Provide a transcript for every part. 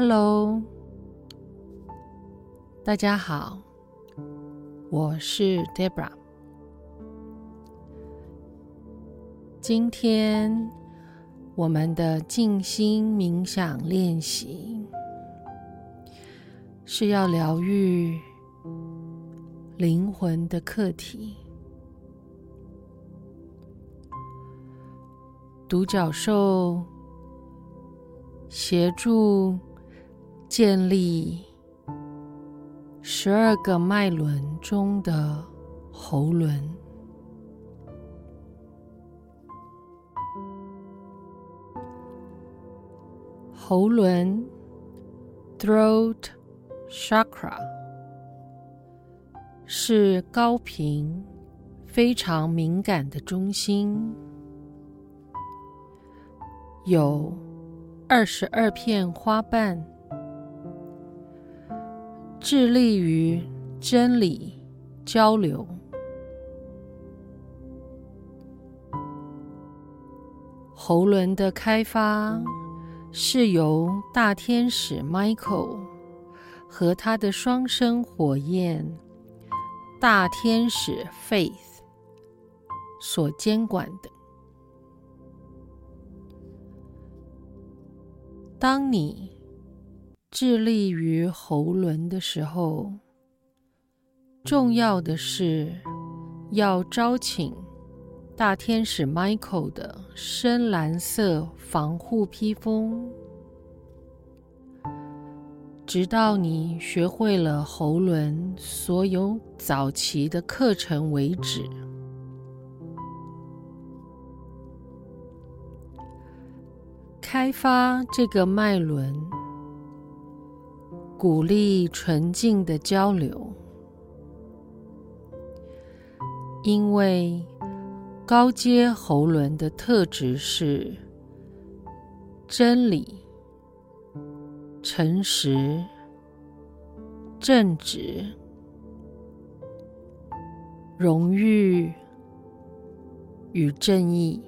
Hello，大家好，我是 Debra。今天我们的静心冥想练习是要疗愈灵魂的课题。独角兽协助。建立十二个脉轮中的喉轮，喉轮 （throat chakra） 是高频、非常敏感的中心，有二十二片花瓣。致力于真理交流。喉轮的开发是由大天使 Michael 和他的双生火焰大天使 Faith 所监管的。当你致力于喉轮的时候，重要的是要招请大天使 Michael 的深蓝色防护披风，直到你学会了喉轮所有早期的课程为止。开发这个脉轮。鼓励纯净的交流，因为高阶喉轮的特质是真理、诚实、正直、荣誉与正义。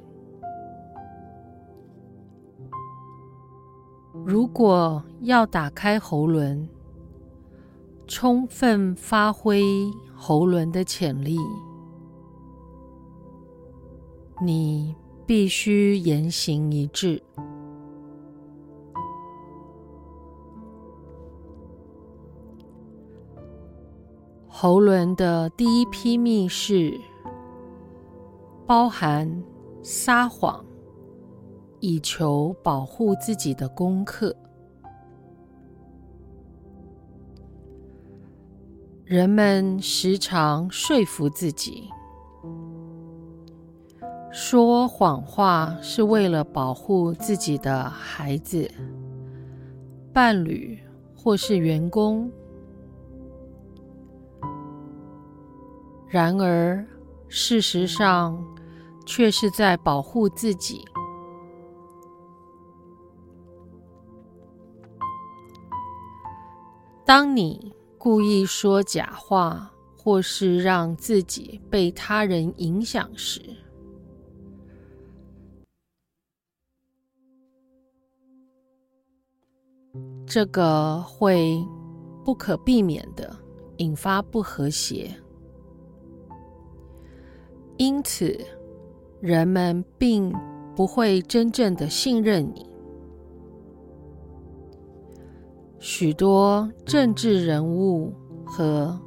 如果要打开喉轮，充分发挥喉轮的潜力，你必须言行一致。喉轮的第一批密室包含撒谎。以求保护自己的功课。人们时常说服自己，说谎话是为了保护自己的孩子、伴侣或是员工。然而，事实上却是在保护自己。当你故意说假话，或是让自己被他人影响时，这个会不可避免地引发不和谐。因此，人们并不会真正的信任你。许多政治人物和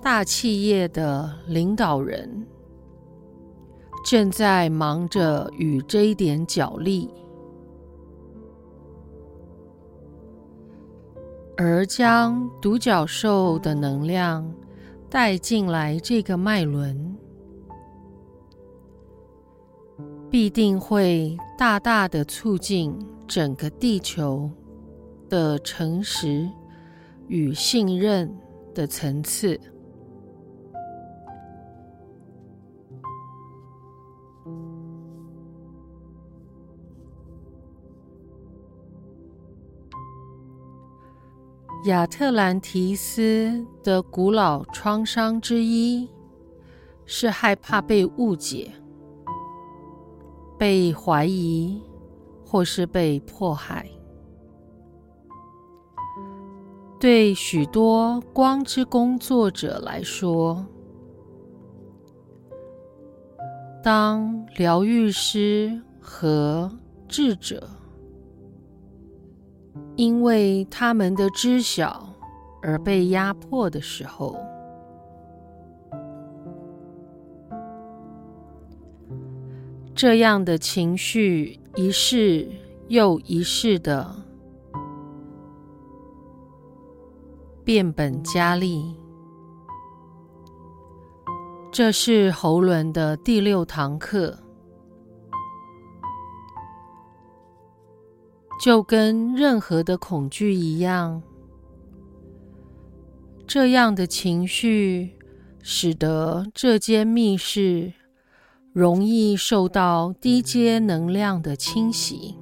大企业的领导人正在忙着与这一点角力，而将独角兽的能量带进来这个脉轮，必定会大大的促进整个地球。的诚实与信任的层次。亚特兰提斯的古老创伤之一是害怕被误解、被怀疑或是被迫害。对许多光之工作者来说，当疗愈师和智者因为他们的知晓而被压迫的时候，这样的情绪一世又一世的变本加厉。这是喉轮的第六堂课，就跟任何的恐惧一样，这样的情绪使得这间密室容易受到低阶能量的侵袭，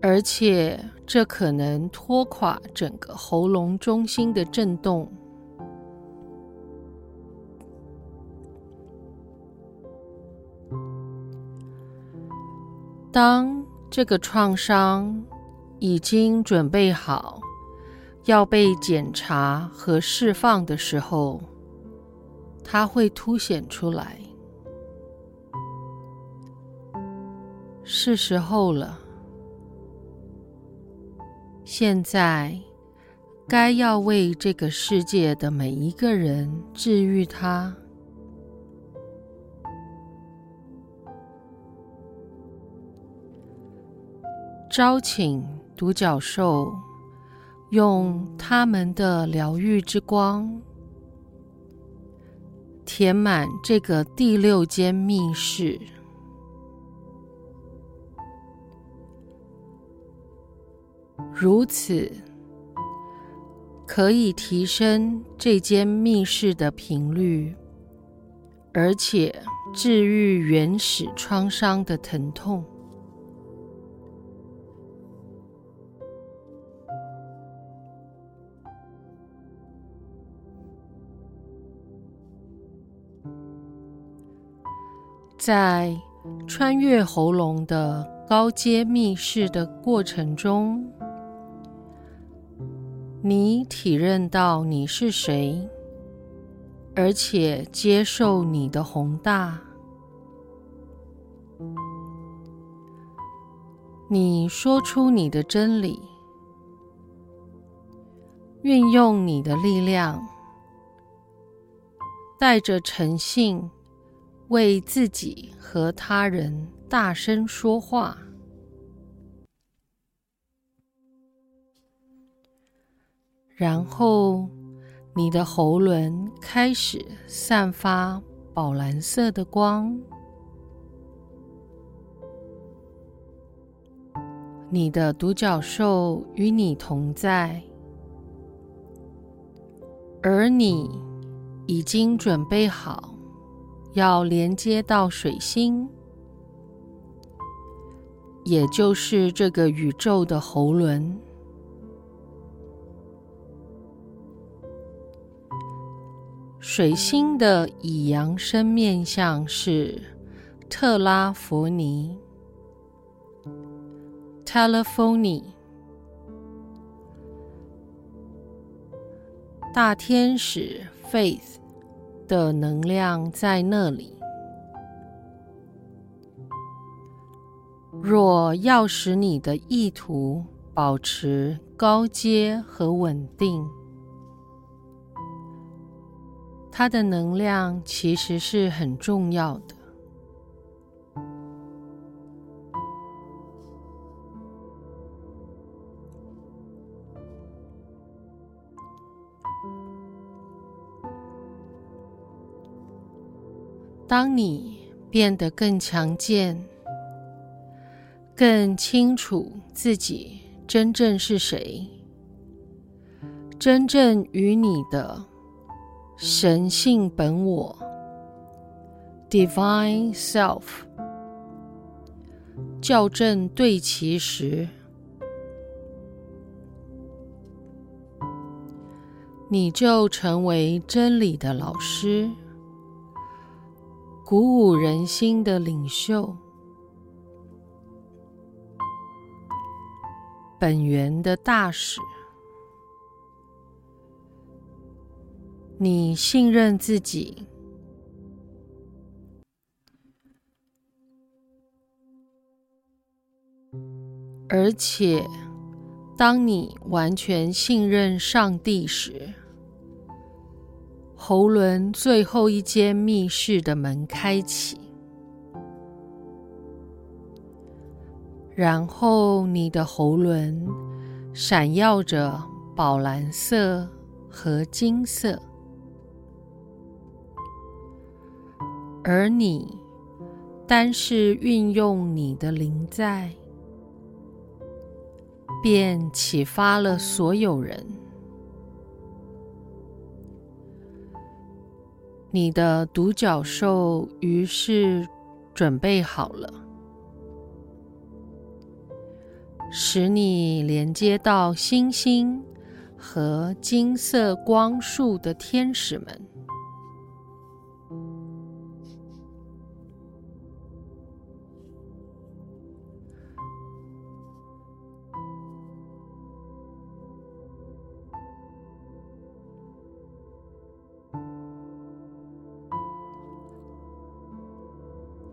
而且这可能拖垮整个喉咙中心的震动。当这个创伤已经准备好要被检查和释放的时候，它会凸显出来。是时候了，现在该要为这个世界的每一个人治愈他。招请独角兽，用他们的疗愈之光，填满这个第六间密室。如此，可以提升这间密室的频率，而且治愈原始创伤的疼痛。在穿越喉咙的高阶密室的过程中，你体认到你是谁，而且接受你的宏大。你说出你的真理，运用你的力量，带着诚信。为自己和他人大声说话，然后你的喉轮开始散发宝蓝色的光，你的独角兽与你同在，而你已经准备好。要连接到水星，也就是这个宇宙的喉轮。水星的以阳生面相是特拉弗尼 （Telephony），大天使 Faith。的能量在那里。若要使你的意图保持高阶和稳定，它的能量其实是很重要的。当你变得更强健，更清楚自己真正是谁，真正与你的神性本我 （Divine Self） 校正对齐时，你就成为真理的老师。鼓舞人心的领袖，本源的大使。你信任自己，而且当你完全信任上帝时，喉轮最后一间密室的门开启，然后你的喉轮闪耀着宝蓝色和金色。而你单是运用你的灵在，便启发了所有人。你的独角兽于是准备好了，使你连接到星星和金色光束的天使们。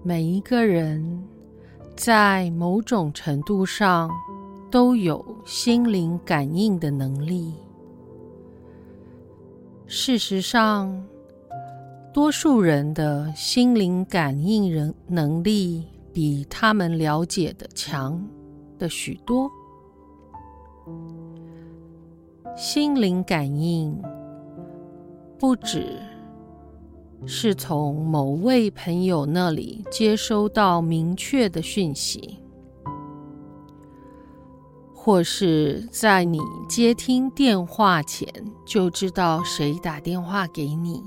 每一个人在某种程度上都有心灵感应的能力。事实上，多数人的心灵感应人能力比他们了解的强的许多。心灵感应不止。是从某位朋友那里接收到明确的讯息，或是在你接听电话前就知道谁打电话给你。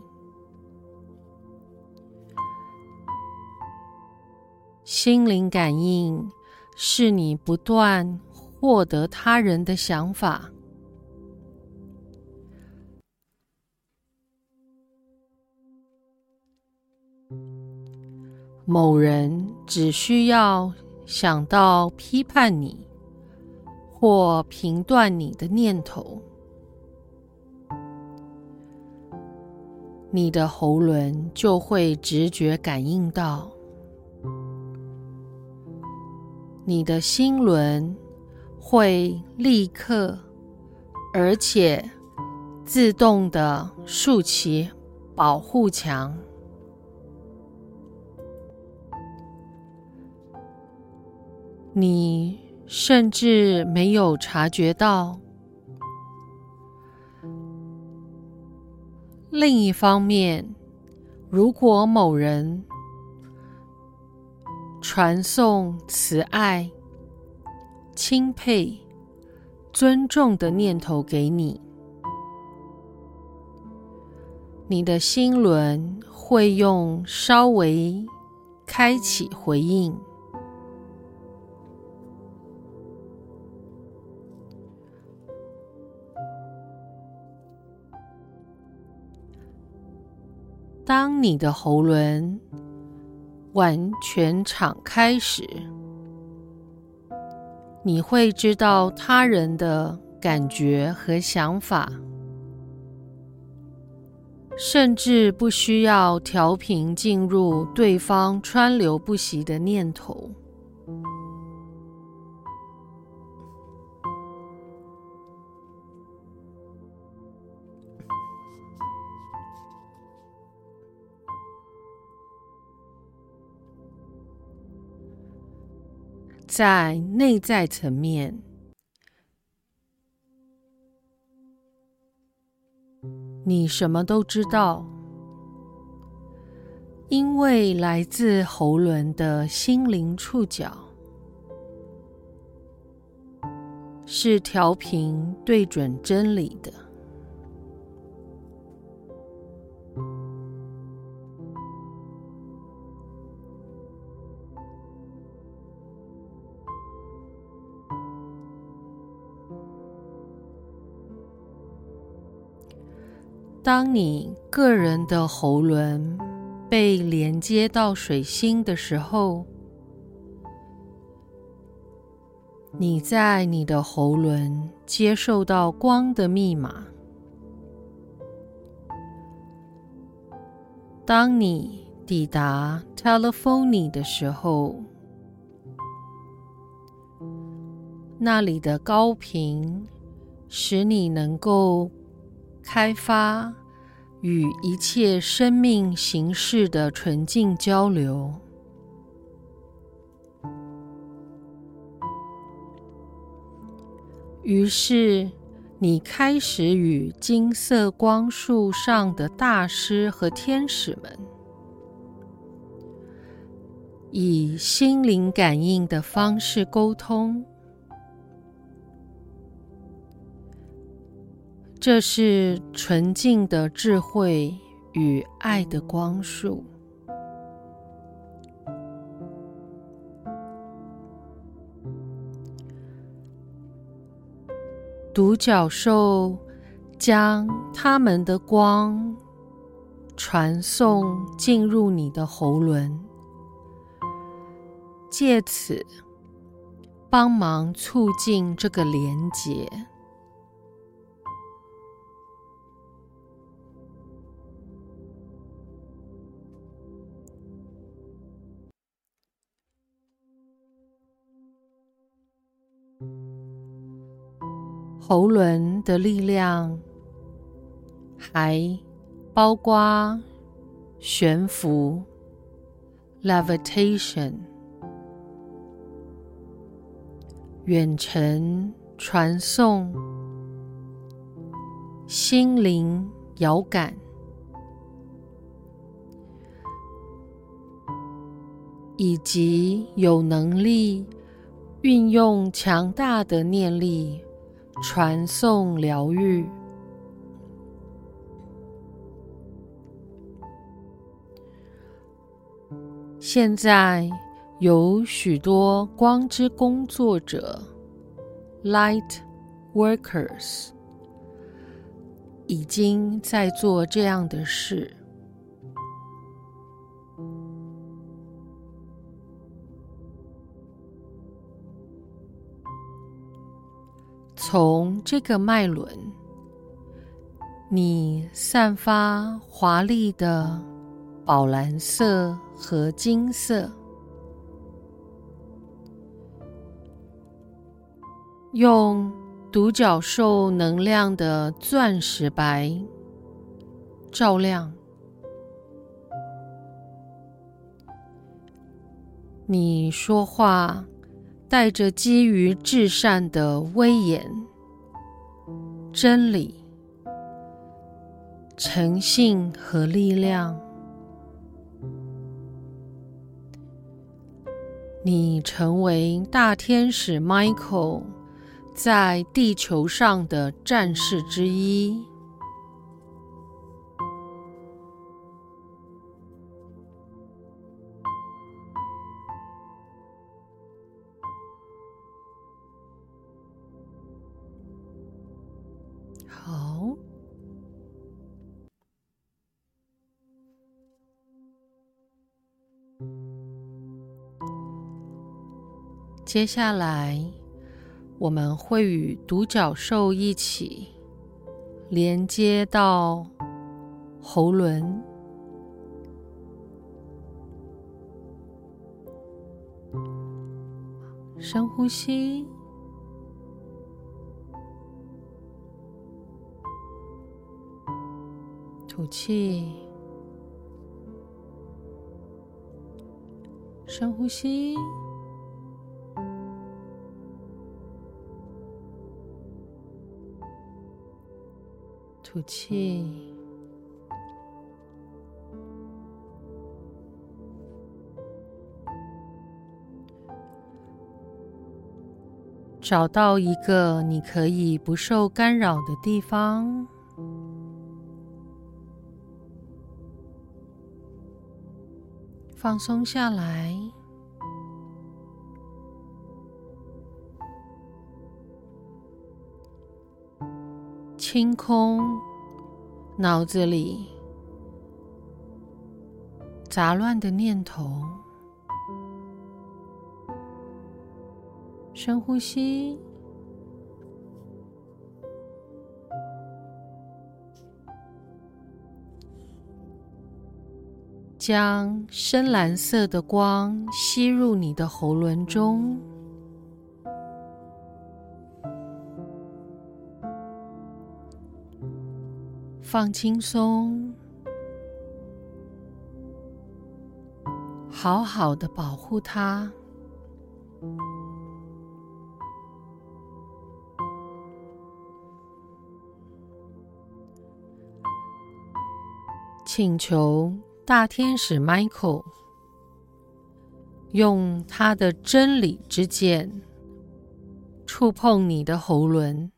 心灵感应是你不断获得他人的想法。某人只需要想到批判你或评断你的念头，你的喉轮就会直觉感应到，你的心轮会立刻而且自动地竖起保护墙。你甚至没有察觉到。另一方面，如果某人传送慈爱、钦佩、尊重的念头给你，你的心轮会用稍微开启回应。你的喉轮完全敞开时，你会知道他人的感觉和想法，甚至不需要调频进入对方川流不息的念头。在内在层面，你什么都知道，因为来自喉轮的心灵触角。是调频对准真理的。当你个人的喉轮被连接到水星的时候，你在你的喉轮接受到光的密码。当你抵达 Telephony 的时候，那里的高频使你能够开发与一切生命形式的纯净交流。于是，你开始与金色光束上的大师和天使们，以心灵感应的方式沟通。这是纯净的智慧与爱的光束。独角兽将他们的光传送进入你的喉轮，借此帮忙促进这个连结。喉轮的力量还包括悬浮 （levitation）、远程传送、心灵遥感，以及有能力运用强大的念力。传送疗愈。现在有许多光之工作者 （Light Workers） 已经在做这样的事。从这个脉轮，你散发华丽的宝蓝色和金色，用独角兽能量的钻石白照亮。你说话。带着基于至善的威严、真理、诚信和力量，你成为大天使 Michael 在地球上的战士之一。接下来，我们会与独角兽一起连接到喉轮。深呼吸，吐气，深呼吸。吐气，找到一个你可以不受干扰的地方，放松下来。清空脑子里杂乱的念头，深呼吸，将深蓝色的光吸入你的喉咙中，放轻松，好好的保护它。请求大天使 Michael 用他的真理之剑触碰你的喉轮，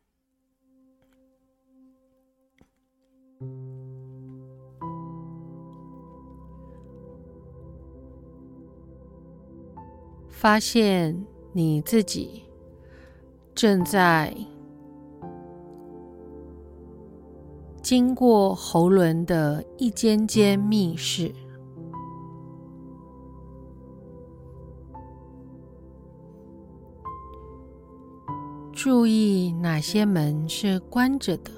发现你自己正在。经过喉轮的一间间密室，注意哪些门是关着的，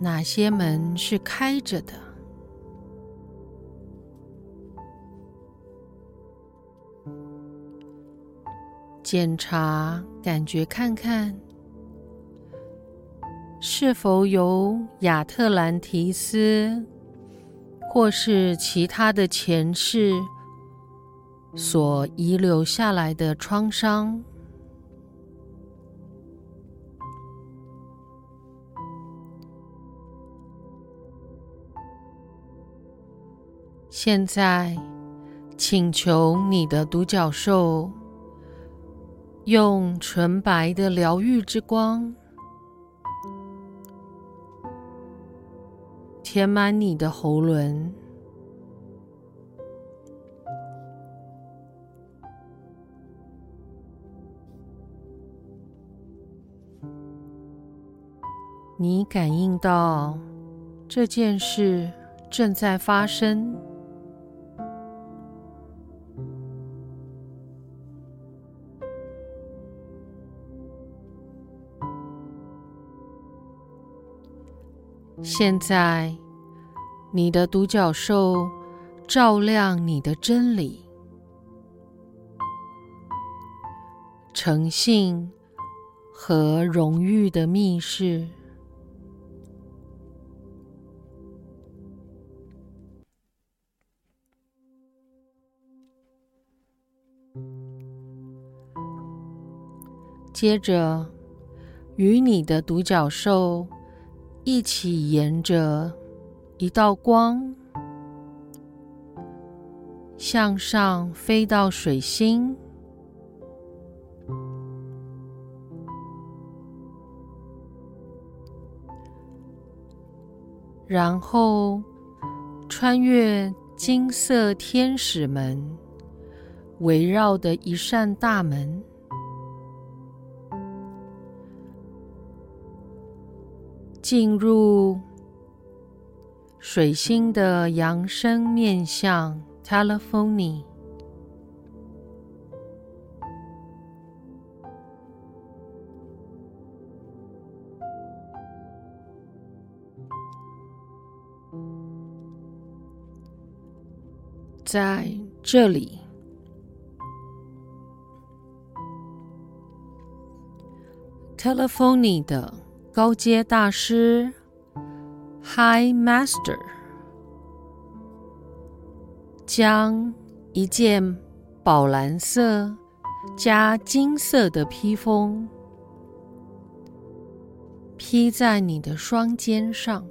哪些门是开着的。检查，感觉看看。是否有亚特兰提斯或是其他的前世所遗留下来的创伤？现在，请求你的独角兽用纯白的疗愈之光。填满你的喉轮，你感应到这件事正在发生。现在。你的独角兽照亮你的真理、诚信和荣誉的密室。接着，与你的独角兽一起沿着。一道光向上飞到水星，然后穿越金色天使门围绕的一扇大门，进入。水星的扬升面向 Telephony，在这里，Telephony 的高阶大师。High Master 将一件宝蓝色加金色的披风披在你的双肩上，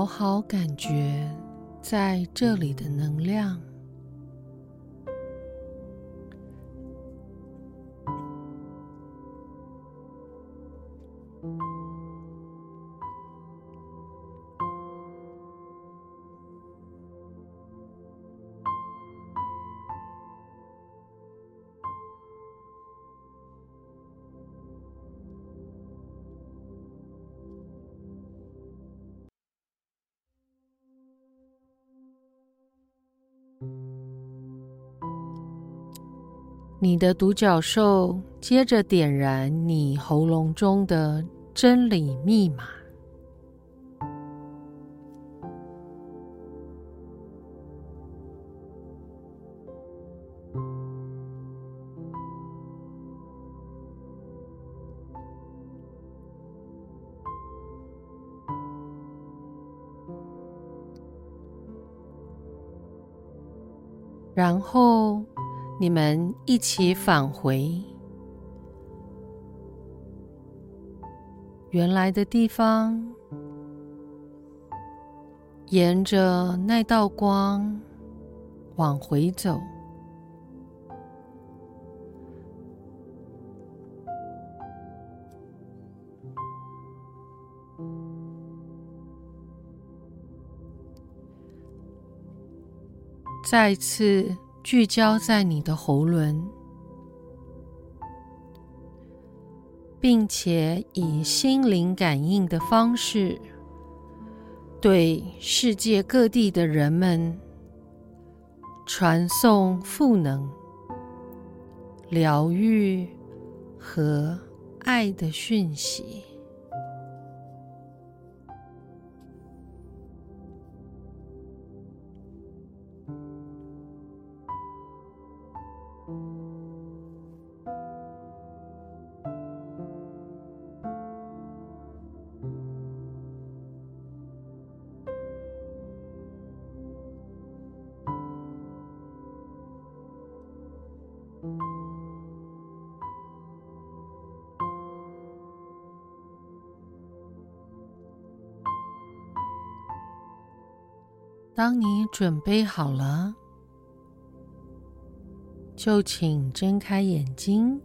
好好感觉。在这里的能量。你的独角兽接着点燃你喉咙中的真理密码。然后，你们一起返回原来的地方，沿着那道光往回走。再次聚焦在你的喉轮，并且以心灵感应的方式，对世界各地的人们传送赋能、疗愈和爱的讯息。当你准备好了，就请睁开眼睛。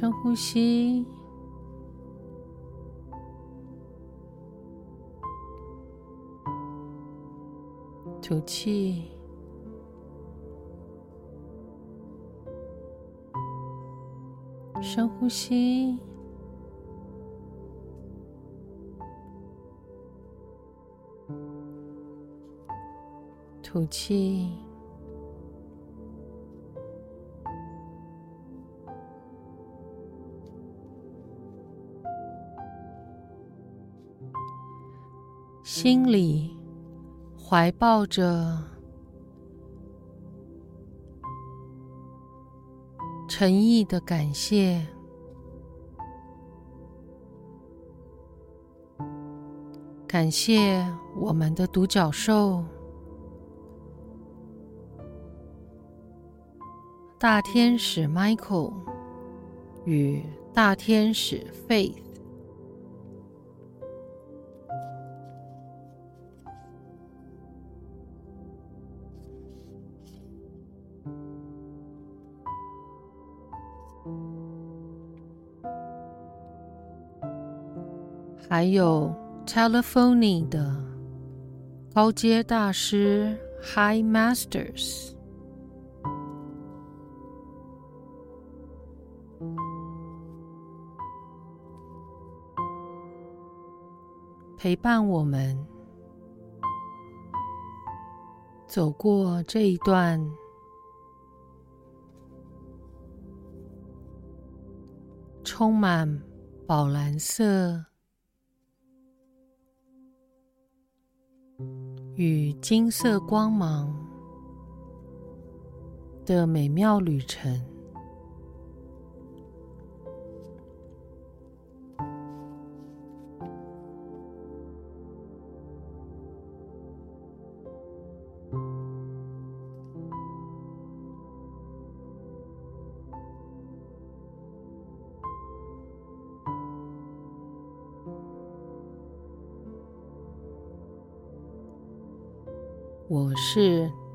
深呼吸，吐气，深呼吸，吐气。心里怀抱着诚意的感谢，感谢我们的独角兽大天使 Michael 与大天使 Faith。还有 Telephony 的高阶大师 High Masters，陪伴我们走过这一段充满宝蓝色。与金色光芒的美妙旅程。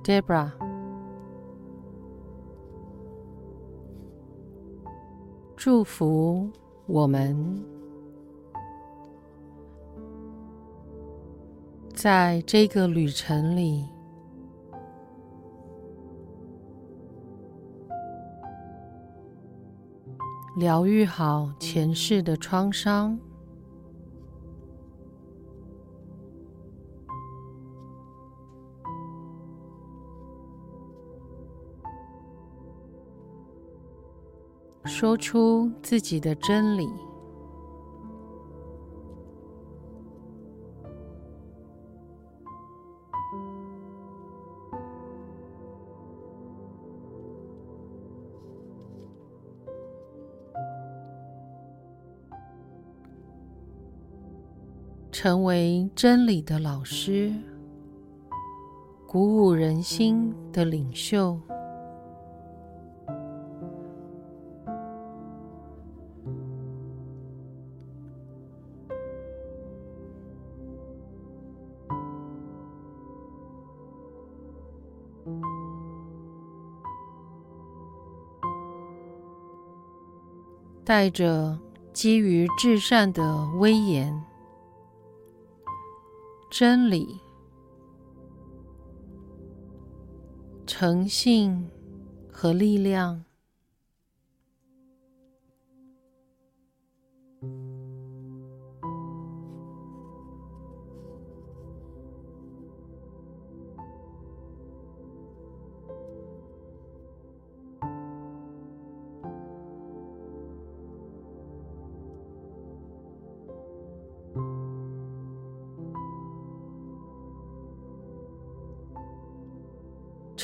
Debra，祝福我们在这个旅程里，疗愈好前世的创伤。说出自己的真理，成为真理的老师，鼓舞人心的领袖。带着基于至善的威严、真理、诚信和力量。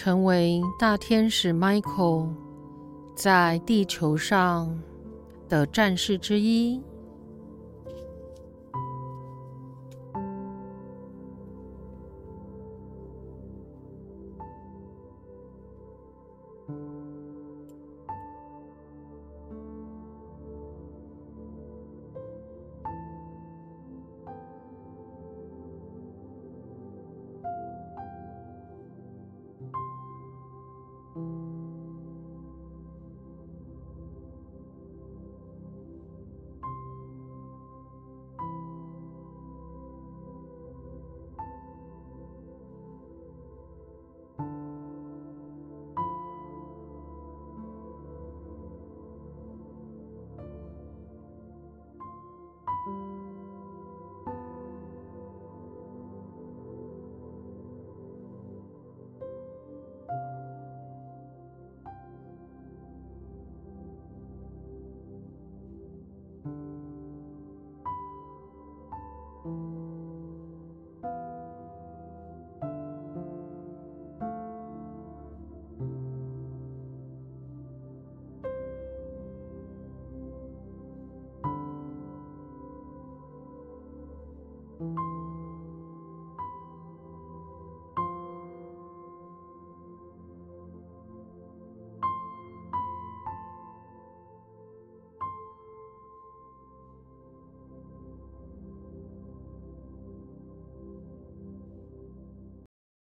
成为大天使 Michael 在地球上的战士之一。